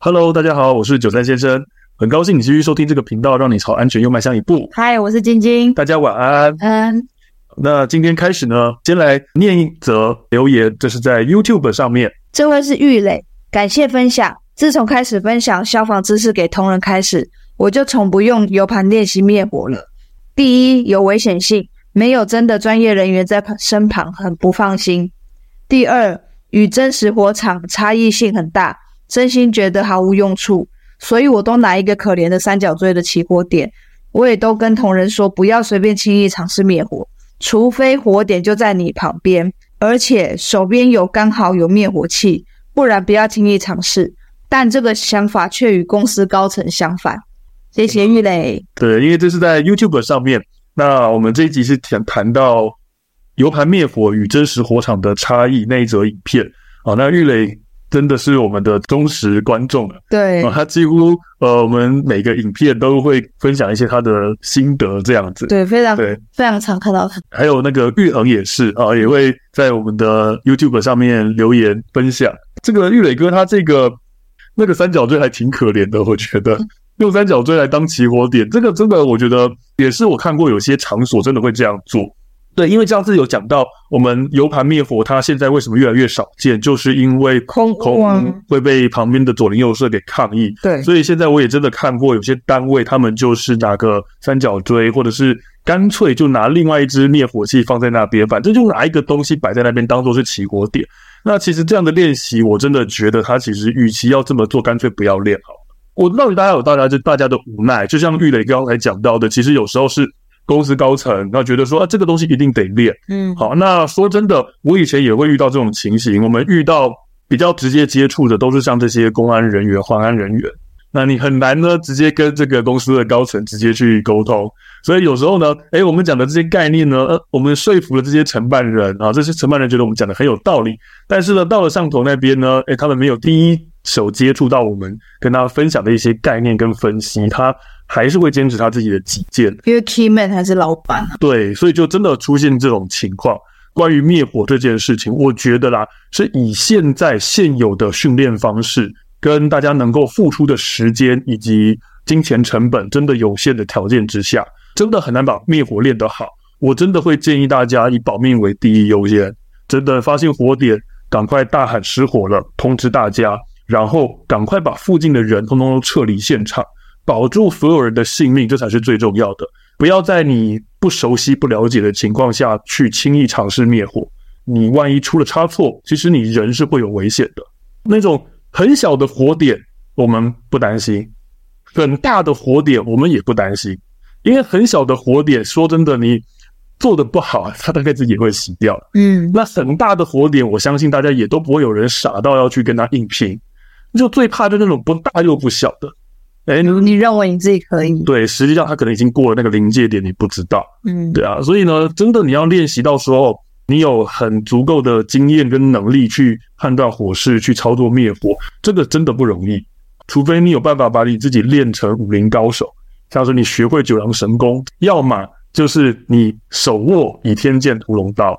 Hello，大家好，我是九三先生，很高兴你继续收听这个频道，让你朝安全又迈向一步。嗨，我是晶晶，大家晚安。嗯，那今天开始呢，先来念一则留言，这是在 YouTube 上面。这位是玉磊，感谢分享。自从开始分享消防知识给同仁开始，我就从不用 U 盘练习灭火了。第一，有危险性，没有真的专业人员在身旁，很不放心。第二，与真实火场差异性很大，真心觉得毫无用处，所以我都拿一个可怜的三角锥的起火点。我也都跟同仁说，不要随便轻易尝试灭火，除非火点就在你旁边，而且手边有刚好有灭火器，不然不要轻易尝试。但这个想法却与公司高层相反。谢谢玉磊。对，因为这是在 YouTube 上面。那我们这一集是谈谈到。油盘灭火与真实火场的差异那一则影片，好，那玉磊真的是我们的忠实观众了。对，他几乎呃，我们每个影片都会分享一些他的心得，这样子。对，非常对，非常常看到他。还有那个玉恒也是啊，也会在我们的 YouTube 上面留言分享。这个玉磊哥他这个那个三角锥还挺可怜的，我觉得用三角锥来当起火点，这个真的我觉得也是我看过有些场所真的会这样做。对，因为上次有讲到，我们油盘灭火，它现在为什么越来越少见，就是因为空空会被旁边的左邻右舍给抗议。对，所以现在我也真的看过有些单位，他们就是拿个三角锥，或者是干脆就拿另外一支灭火器放在那边，反正就拿一个东西摆在那边当做是起火点。那其实这样的练习，我真的觉得他其实与其要这么做，干脆不要练好。我到底大家有大家就大家的无奈，就像玉磊刚才讲到的，其实有时候是。公司高层那觉得说啊，这个东西一定得练。嗯，好，那说真的，我以前也会遇到这种情形。我们遇到比较直接接触的，都是像这些公安人员、环安人员。那你很难呢，直接跟这个公司的高层直接去沟通。所以有时候呢，诶，我们讲的这些概念呢，呃，我们说服了这些承办人啊，这些承办人觉得我们讲的很有道理。但是呢，到了上头那边呢，诶，他们没有第一手接触到我们跟他分享的一些概念跟分析，他。还是会坚持他自己的己见，因为 key man 还是老板啊。对，所以就真的出现这种情况。关于灭火这件事情，我觉得啦，是以现在现有的训练方式，跟大家能够付出的时间以及金钱成本真的有限的条件之下，真的很难把灭火练得好。我真的会建议大家以保命为第一优先，真的发现火点，赶快大喊失火了，通知大家，然后赶快把附近的人通通都撤离现场。保住所有人的性命，这才是最重要的。不要在你不熟悉、不了解的情况下去轻易尝试灭火。你万一出了差错，其实你人是会有危险的。那种很小的火点，我们不担心；很大的火点，我们也不担心。因为很小的火点，说真的，你做的不好，它大概自己也会死掉。嗯，那很大的火点，我相信大家也都不会有人傻到要去跟他硬拼。就最怕就那种不大又不小的。哎，你你认为你自己可以？对，实际上他可能已经过了那个临界点，你不知道。嗯，对啊，所以呢，真的你要练习到时候，你有很足够的经验跟能力去判断火势，去操作灭火，这个真的不容易。除非你有办法把你自己练成武林高手，像是你学会九阳神功，要么就是你手握倚天剑屠龙刀，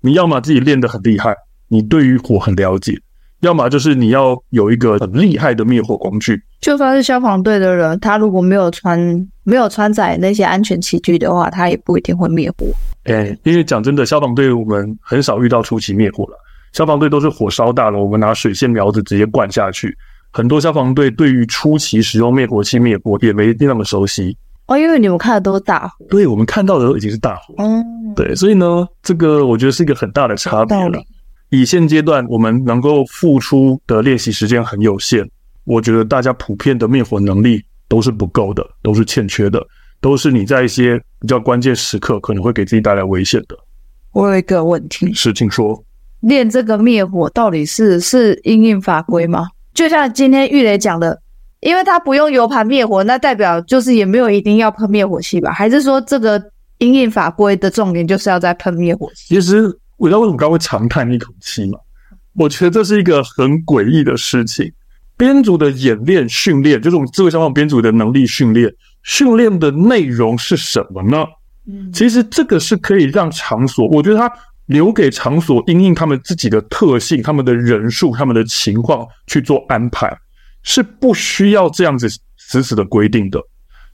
你要么自己练得很厉害，你对于火很了解。要么就是你要有一个很厉害的灭火工具，就算是消防队的人，他如果没有穿没有穿载那些安全器具的话，他也不一定会灭火。哎，因为讲真的，消防队我们很少遇到初期灭火了，消防队都是火烧大了，我们拿水线苗子直接灌下去。很多消防队对于初期使用灭火器灭火也没那么熟悉。哦，因为你们看的都是大火，对，我们看到的都已经是大火，嗯，对，所以呢，这个我觉得是一个很大的差别了。以现阶段我们能够付出的练习时间很有限，我觉得大家普遍的灭火能力都是不够的，都是欠缺的，都是你在一些比较关键时刻可能会给自己带来危险的。我有一个问题，是，请说。练这个灭火到底是是因应法规吗？就像今天玉磊讲的，因为他不用油盘灭火，那代表就是也没有一定要喷灭火器吧？还是说这个因应法规的重点就是要在喷灭火器？其实。我知道为什么刚刚会长叹一口气吗？我觉得这是一个很诡异的事情。编组的演练训练，就是我们智慧消防编组的能力训练，训练的内容是什么呢？嗯，其实这个是可以让场所，我觉得它留给场所因应他们自己的特性、他们的人数、他们的情况去做安排。是不需要这样子死死的规定的。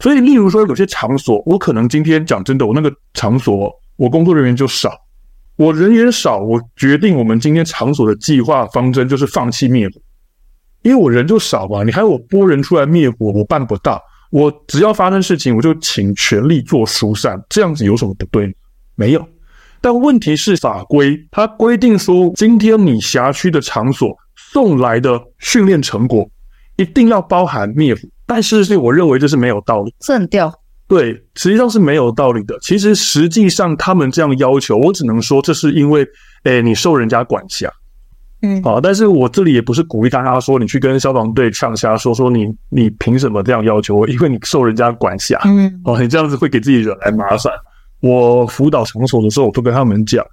所以，例如说有些场所，我可能今天讲真的，我那个场所我工作人员就少，我人员少，我决定我们今天场所的计划方针就是放弃灭火，因为我人就少嘛，你还要我拨人出来灭火，我办不到。我只要发生事情，我就请全力做疏散，这样子有什么不对？没有。但问题是法规它规定说，今天你辖区的场所送来的训练成果一定要包含灭火，但是是我认为这是没有道理，这很吊。对，实际上是没有道理的。其实实际上他们这样要求，我只能说这是因为，诶，你受人家管辖。嗯，好，但是我这里也不是鼓励大家说你去跟消防队呛瞎说说你你凭什么这样要求我？因为你受人家管辖，嗯，哦，你这样子会给自己惹来麻烦。我辅导场所的时候，我都跟他们讲，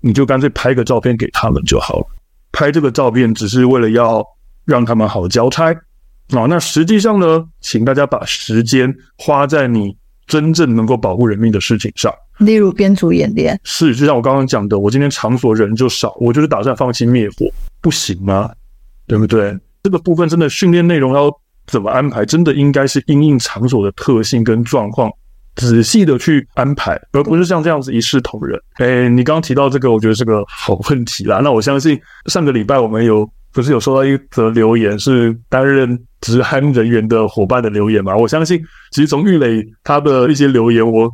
你就干脆拍个照片给他们就好了。拍这个照片只是为了要让他们好交差。啊，那实际上呢，请大家把时间花在你真正能够保护人命的事情上。例如编组演练，是就像我刚刚讲的，我今天场所人就少，我就是打算放弃灭火，不行吗？对不对？这个部分真的训练内容要怎么安排？真的应该是因应场所的特性跟状况，仔细的去安排，而不是像这样子一视同仁。哎，你刚刚提到这个，我觉得是个好问题啦。那我相信上个礼拜我们有不是有收到一则留言，是担任职安人员的伙伴的留言嘛？我相信其实从玉磊他的一些留言，我。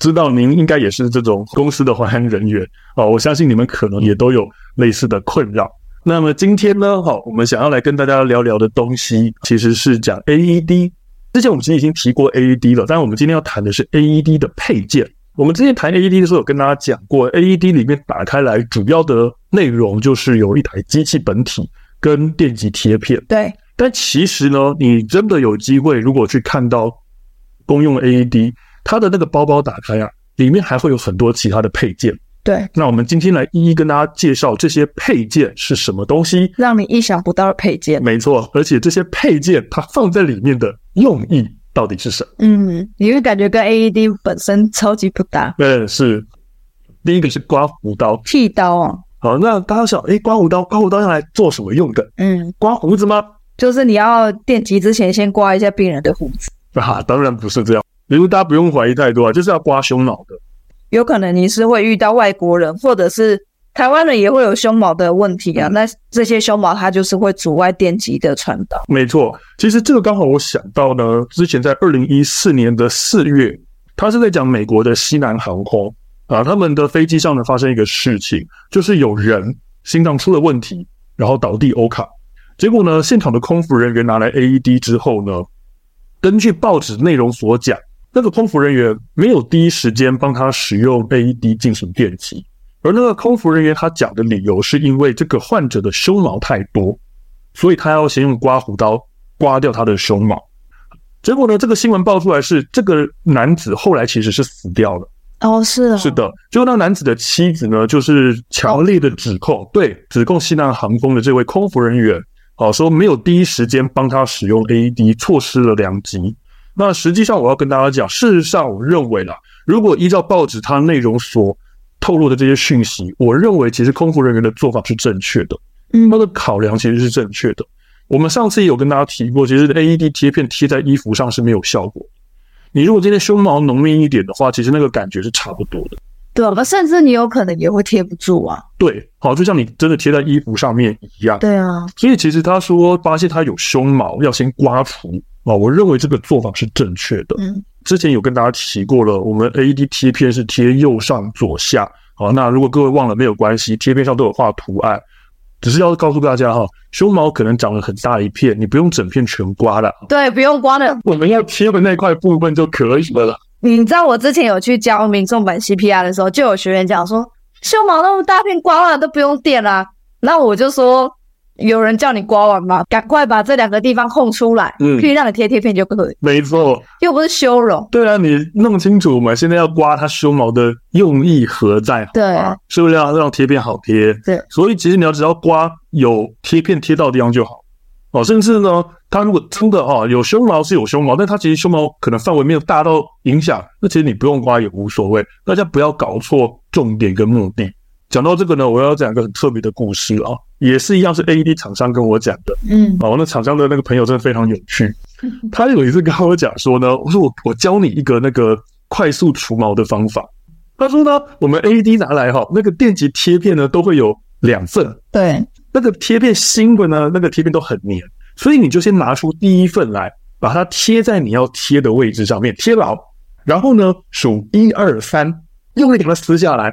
知道您应该也是这种公司的环安人员哦，我相信你们可能也都有类似的困扰。那么今天呢，好，我们想要来跟大家聊聊的东西，其实是讲 AED。之前我们其实已经提过 AED 了，但是我们今天要谈的是 AED 的配件。我们之前谈 AED 的时候，有跟大家讲过，AED 里面打开来主要的内容就是有一台机器本体跟电极贴片。对，但其实呢，你真的有机会，如果去看到公用 AED。它的那个包包打开啊，里面还会有很多其他的配件。对，那我们今天来一一跟大家介绍这些配件是什么东西，让你意想不到的配件。没错，而且这些配件它放在里面的用意到底是什么？嗯，你会感觉跟 AED 本身超级不搭。嗯，是第一个是刮胡刀、剃刀啊。好，那大家想，诶，刮胡刀，刮胡刀用来做什么用的？嗯，刮胡子吗？就是你要电击之前先刮一下病人的胡子。啊，当然不是这样。比如大家不用怀疑太多啊，就是要刮胸脑的。有可能你是会遇到外国人，或者是台湾人也会有胸毛的问题啊。那这些胸毛它就是会阻碍电极的传导。没错，其实这个刚好我想到呢，之前在二零一四年的四月，他是在讲美国的西南航空啊，他们的飞机上呢发生一个事情，就是有人心脏出了问题，然后倒地欧卡，结果呢现场的空服人员拿来 AED 之后呢，根据报纸内容所讲。那个空服人员没有第一时间帮他使用 AED 进行电击，而那个空服人员他讲的理由是因为这个患者的胸毛太多，所以他要先用刮胡刀刮掉他的胸毛。结果呢，这个新闻爆出来是这个男子后来其实是死掉了。哦，是的，是的。结果那男子的妻子呢，就是强烈的指控，对，指控西南航空的这位空服人员，哦，说没有第一时间帮他使用 AED，错失了良机。那实际上，我要跟大家讲，事实上，我认为啦，如果依照报纸它内容所透露的这些讯息，我认为其实空服人员的做法是正确的，嗯，他的考量其实是正确的。我们上次也有跟大家提过，其实 AED 贴片贴在衣服上是没有效果。你如果今天胸毛浓密一点的话，其实那个感觉是差不多的。对吧，甚至你有可能也会贴不住啊。对，好，就像你真的贴在衣服上面一样。对啊，所以其实他说发现他有胸毛，要先刮除。啊，我认为这个做法是正确的。嗯，之前有跟大家提过了，我们 AED 贴片是贴右上左下。好，那如果各位忘了没有关系，贴片上都有画图案，只是要告诉大家哈，胸毛可能长了很大一片，你不用整片全刮了。对，不用刮的，我们要贴的那块部分就可以了。你知道我之前有去教民众版 CPR 的时候，就有学员讲说，胸毛那么大片刮了都不用垫啦。那我就说。有人叫你刮完吗？赶快把这两个地方空出来，嗯，可以让你贴贴片就可以。没错，又不是修容。对啊，你弄清楚嘛？现在要刮它胸毛的用意何在？对，是不是要让贴片好贴？对，所以其实你要只要刮有贴片贴到的地方就好。哦，甚至呢，它如果真的哦有胸毛是有胸毛，但它其实胸毛可能范围没有大到影响，那其实你不用刮也无所谓。大家不要搞错重点跟目的。讲到这个呢，我要讲一个很特别的故事啊，也是一样是 AED 厂商跟我讲的。嗯，哦，那厂商的那个朋友真的非常有趣。他有一次跟我讲说呢，我说我我教你一个那个快速除毛的方法。他说呢，我们 AED 拿来哈，那个电极贴片呢都会有两份。对，那个贴片新的呢，那个贴片都很黏，所以你就先拿出第一份来，把它贴在你要贴的位置上面，贴牢。然后呢，数一二三，用力给它撕下来。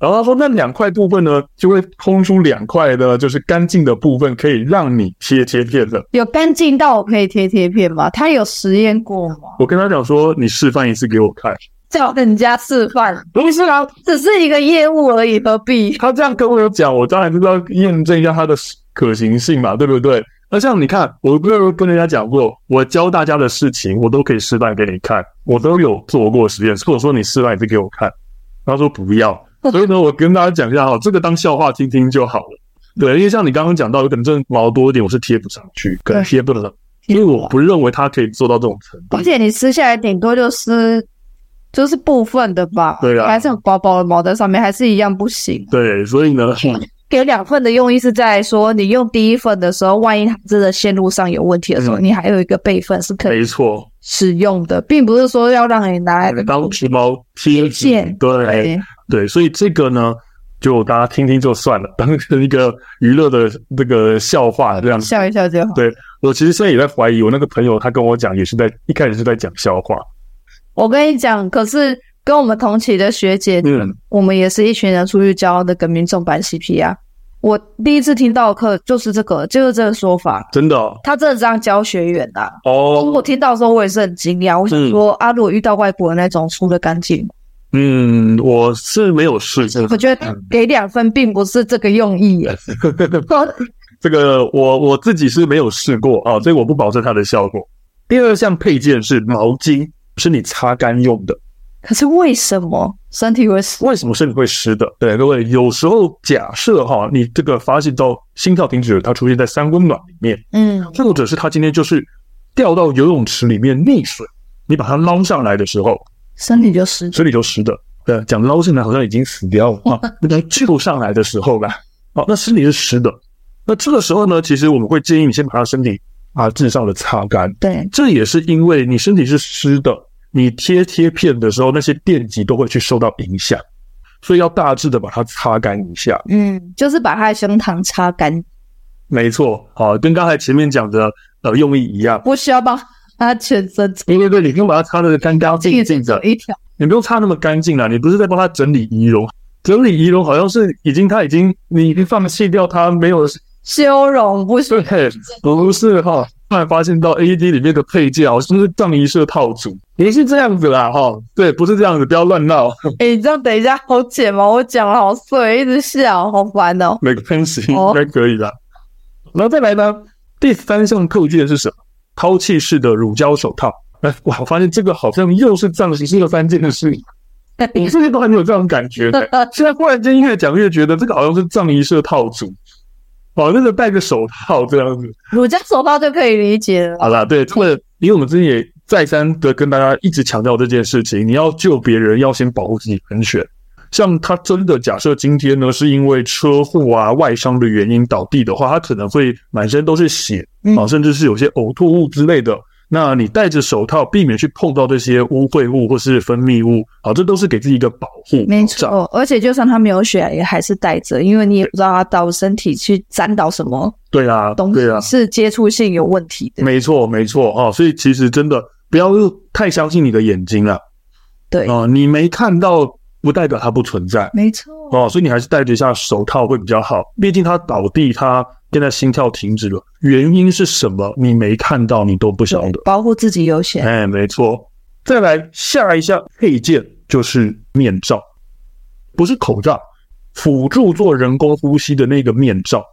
然后他说，那两块部分呢，就会空出两块的，就是干净的部分，可以让你贴贴片的。有干净到我可以贴贴片吗？他有实验过吗？我跟他讲说，你示范一次给我看。叫人家示范？不是啊，只是一个业务而已，何必？他这样跟我有讲，我当然是要验证一下它的可行性嘛，对不对？那像你看，我不是跟人家讲过，我教大家的事情，我都可以示范给你看，我都有做过实验，或者说你示范一次给我看。他说不要。所以呢，我跟大家讲一下哈，这个当笑话听听就好了。对，因为像你刚刚讲到，有可能真毛多一点，我是贴不上去，可能贴不了，因为我不认为它可以做到这种程度。而且你撕下来，顶多就是就是部分的吧？对啊，还是有薄薄的毛在上面，还是一样不行。对，所以呢，给两份的用意是在说，你用第一份的时候，万一它真的线路上有问题的时候，嗯、你还有一个备份是可以没错使用的，并不是说要让你拿来当皮毛贴件。对。对对，所以这个呢，就大家听听就算了，当成一个娱乐的这个笑话这样子，笑一笑就好。对，我其实现在也在怀疑，我那个朋友他跟我讲，也是在一开始是在讲笑话。我跟你讲，可是跟我们同期的学姐，嗯，我们也是一群人出去教那个民众版 CPR。我第一次听到的课就是这个，就是这个说法，真的、哦，他真的这样教学员的、啊、哦。我听到的时候，我也是很惊讶，我想说、嗯、啊，如果遇到外国人那种出的干净。嗯，我是没有试。我觉得给两分并不是这个用意耶。这个我我自己是没有试过啊，所以我不保证它的效果。第二项配件是毛巾，是你擦干用的。可是为什么身体会湿？为什么身体会湿的？对，各位，有时候假设哈，你这个发现到心跳停止了，它出现在三温暖里面，嗯，或者是它今天就是掉到游泳池里面溺水，你把它捞上来的时候。身体就湿，身体就湿的。对，讲捞上来好像已经死掉了啊。那救上来的时候吧，好，那身体是湿的。那这个时候呢，其实我们会建议你先把他身体啊至少的擦干。对，这也是因为你身体是湿的，你贴贴片的时候，那些电极都会去受到影响，所以要大致的把它擦干一下。嗯，就是把它的胸膛擦干。没错，好，跟刚才前面讲的呃用意一样。不需要帮？他全身擦，对对对，你不用把它擦得干干净净的，一条，你不用擦那么干净啦。你不是在帮他整理仪容，整理仪容好像是已经他已经你已经放弃掉他没有修容，不是？对，不是哈。突然发现到 AED 里面的配件好像是葬仪社套组，也是这样子啦哈。对，不是这样子，不要乱闹。哎、欸，你这样等一下好剪吗？我讲了好碎，一直笑，好烦哦。没关系，应该可以啦。然后再来呢，第三项扣件是什么？抛弃式的乳胶手套，哎，我发现这个好像又是葬仪社三件的事，你是不是都还没有这种感觉？现在忽然间越讲越觉得这个好像是葬仪社套组，哦，那个戴个手套这样子，乳胶手套就可以理解了。好啦，对，这个因为我们之前也再三的跟大家一直强调这件事情，你要救别人，要先保护自己安全。像他真的假设今天呢，是因为车祸啊、外伤的原因倒地的话，他可能会满身都是血啊，甚至是有些呕吐物之类的。那你戴着手套，避免去碰到这些污秽物或是分泌物，好，这都是给自己一个保护。没错，而且就算他没有血，也还是戴着，因为你也不知道他到身体去沾到什么。对啊，东西啊，是接触性有问题的。没错，没错啊，所以其实真的不要太相信你的眼睛了。对啊，你没看到。不代表它不存在，没错哦，所以你还是戴着一下手套会比较好。毕竟他倒地，他现在心跳停止了，原因是什么？你没看到，你都不晓得。保护自己优先。哎，没错。再来下一项配件就是面罩，不是口罩，辅助做人工呼吸的那个面罩。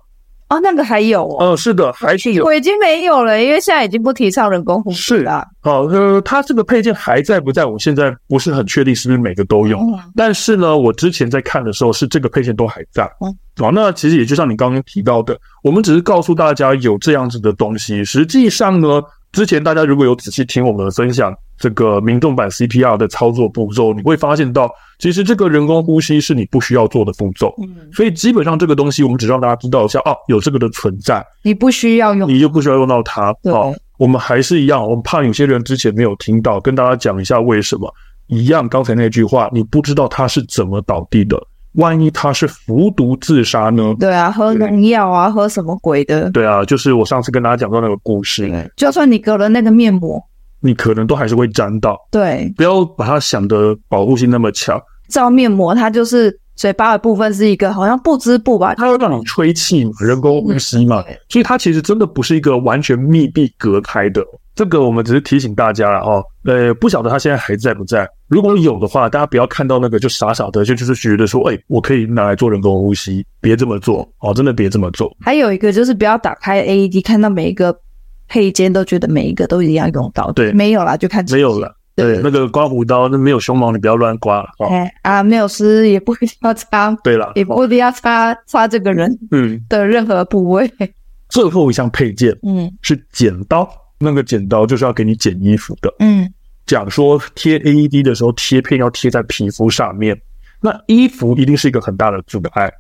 哦，那个还有哦，呃，是的，还是有。我已经没有了，因为现在已经不提倡人工呼吸了。是，好，呃，它这个配件还在不在？我现在不是很确定是不是每个都有。嗯、但是呢，我之前在看的时候，是这个配件都还在。嗯，好，那其实也就像你刚刚提到的，我们只是告诉大家有这样子的东西。实际上呢，之前大家如果有仔细听我们的分享，这个民众版 CPR 的操作步骤，你会发现到，其实这个人工呼吸是你不需要做的步骤。嗯，所以基本上这个东西，我们只让大家知道一下，哦，有这个的存在，你不需要用，你就不需要用到它。对好，我们还是一样，我们怕有些人之前没有听到，跟大家讲一下为什么。一样，刚才那句话，你不知道他是怎么倒地的。万一他是服毒自杀呢？对啊，喝农药啊，喝什么鬼的？对啊，就是我上次跟大家讲到那个故事。就算你隔了那个面膜，你可能都还是会沾到。对，不要把它想的保护性那么强。照面膜，它就是嘴巴的部分是一个好像不织布吧？它要让你吹气嘛，人工呼吸嘛，所以它其实真的不是一个完全密闭隔开的。这个我们只是提醒大家了哦，呃，不晓得他现在还在不在。如果有的话，大家不要看到那个就傻傻的，就就是觉得说，哎，我可以拿来做人工呼吸，别这么做哦，真的别这么做。还有一个就是不要打开 AED，看到每一个配件都觉得每一个都一定要用到。对，没有啦，就看没有了。对，那个刮胡刀，那没有胸毛，你不要乱刮了。哎啊，没有湿也不一定要擦。对了，也不一定要擦擦这个人嗯的任何部位。最后一项配件嗯是剪刀。那个剪刀就是要给你剪衣服的。嗯，讲说贴 AED 的时候，贴片要贴在皮肤上面，那衣服一定是一个很大的阻碍。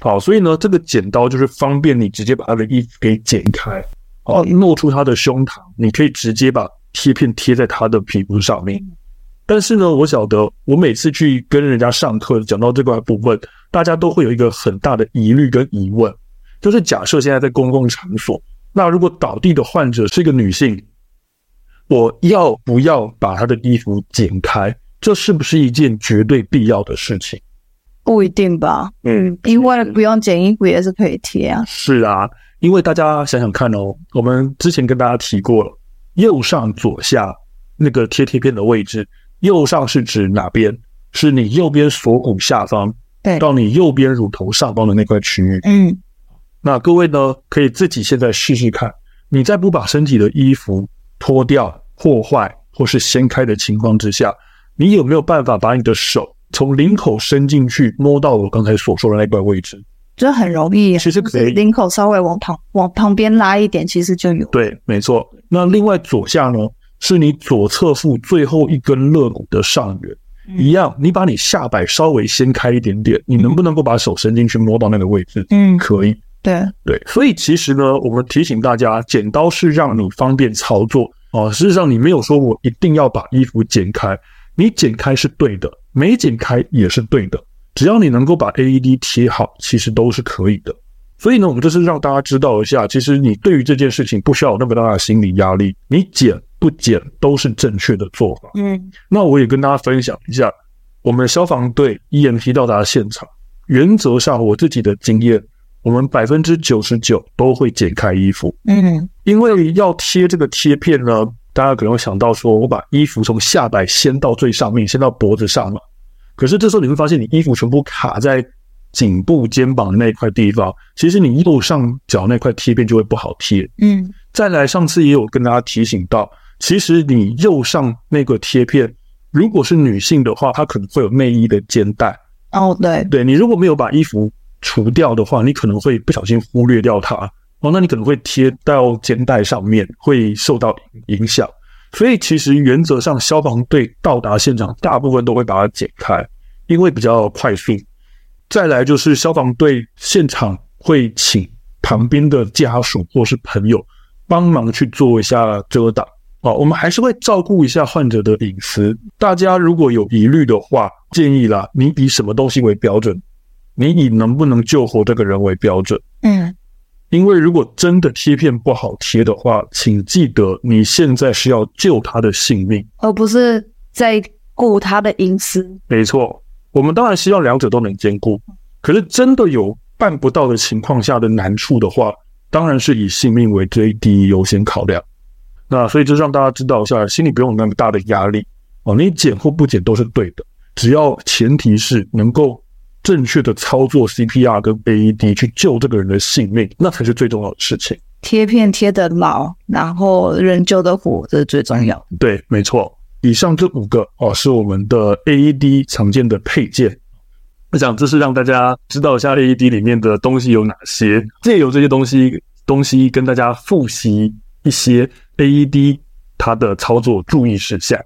好，所以呢，这个剪刀就是方便你直接把他的衣服给剪开，哦，露出他的胸膛，你可以直接把贴片贴在他的皮肤上面。但是呢，我晓得我每次去跟人家上课讲到这块部分，大家都会有一个很大的疑虑跟疑问，就是假设现在在公共场所。那如果倒地的患者是一个女性，我要不要把她的衣服剪开？这是不是一件绝对必要的事情？不一定吧。嗯，因为不用剪衣服也是可以贴啊。是啊，因为大家想想看哦，我们之前跟大家提过了，右上左下那个贴贴片的位置，右上是指哪边？是你右边锁骨下方，对，到你右边乳头上方的那块区域。嗯。那各位呢，可以自己现在试试看，你在不把身体的衣服脱掉、破坏或是掀开的情况之下，你有没有办法把你的手从领口伸进去，摸到我刚才所说的那块位置？这很容易，其实可以，领口稍微往旁往旁边拉一点，其实就有。对，没错。那另外左下呢，是你左侧腹最后一根肋骨的上缘，嗯、一样，你把你下摆稍微掀开一点点，你能不能够把手伸进去摸到那个位置？嗯，可以。对对，所以其实呢，我们提醒大家，剪刀是让你方便操作啊。事实上，你没有说我一定要把衣服剪开，你剪开是对的，没剪开也是对的，只要你能够把 AED 贴好，其实都是可以的。所以呢，我们就是让大家知道一下，其实你对于这件事情不需要有那么大的心理压力，你剪不剪都是正确的做法。嗯，那我也跟大家分享一下，我们消防队 EMT 到达现场，原则上我自己的经验。我们百分之九十九都会剪开衣服，嗯，因为要贴这个贴片呢，大家可能会想到说，我把衣服从下摆掀到最上面，掀到脖子上嘛。可是这时候你会发现，你衣服全部卡在颈部、肩膀的那一块地方，其实你右上角那块贴片就会不好贴，嗯。再来，上次也有跟大家提醒到，其实你右上那个贴片，如果是女性的话，她可能会有内衣的肩带。哦，对，对，你如果没有把衣服除掉的话，你可能会不小心忽略掉它哦，那你可能会贴到肩带上面，会受到影响。所以其实原则上，消防队到达现场，大部分都会把它剪开，因为比较快速。再来就是消防队现场会请旁边的家属或是朋友帮忙去做一下遮挡哦，我们还是会照顾一下患者的隐私。大家如果有疑虑的话，建议啦，你以什么东西为标准？你以能不能救活这个人为标准，嗯，因为如果真的贴片不好贴的话，请记得你现在是要救他的性命，而不是在顾他的隐私。没错，我们当然希望两者都能兼顾，可是真的有办不到的情况下的难处的话，当然是以性命为最第一优先考量。那所以就让大家知道一下，心里不用有那么大的压力哦，你剪或不剪都是对的，只要前提是能够。正确的操作 CPR 跟 AED 去救这个人的性命，那才是最重要的事情。贴片贴得牢，然后人救得活，这是最重要。对，没错。以上这五个哦，是我们的 AED 常见的配件。我想这是让大家知道一下 AED 里面的东西有哪些，借由这些东西东西跟大家复习一些 AED 它的操作注意事项。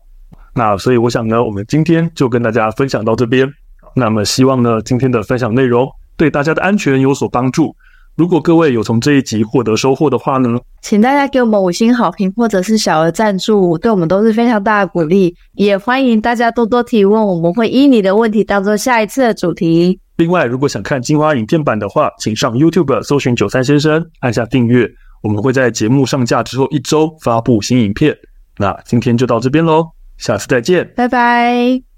那所以我想呢，我们今天就跟大家分享到这边。那么希望呢，今天的分享内容对大家的安全有所帮助。如果各位有从这一集获得收获的话呢，请大家给我们五星好评或者是小额赞助，对我们都是非常大的鼓励。也欢迎大家多多提问，我们会依你的问题当做下一次的主题。另外，如果想看精华影片版的话，请上 YouTube 搜寻九三先生，按下订阅。我们会在节目上架之后一周发布新影片。那今天就到这边喽，下次再见，拜拜。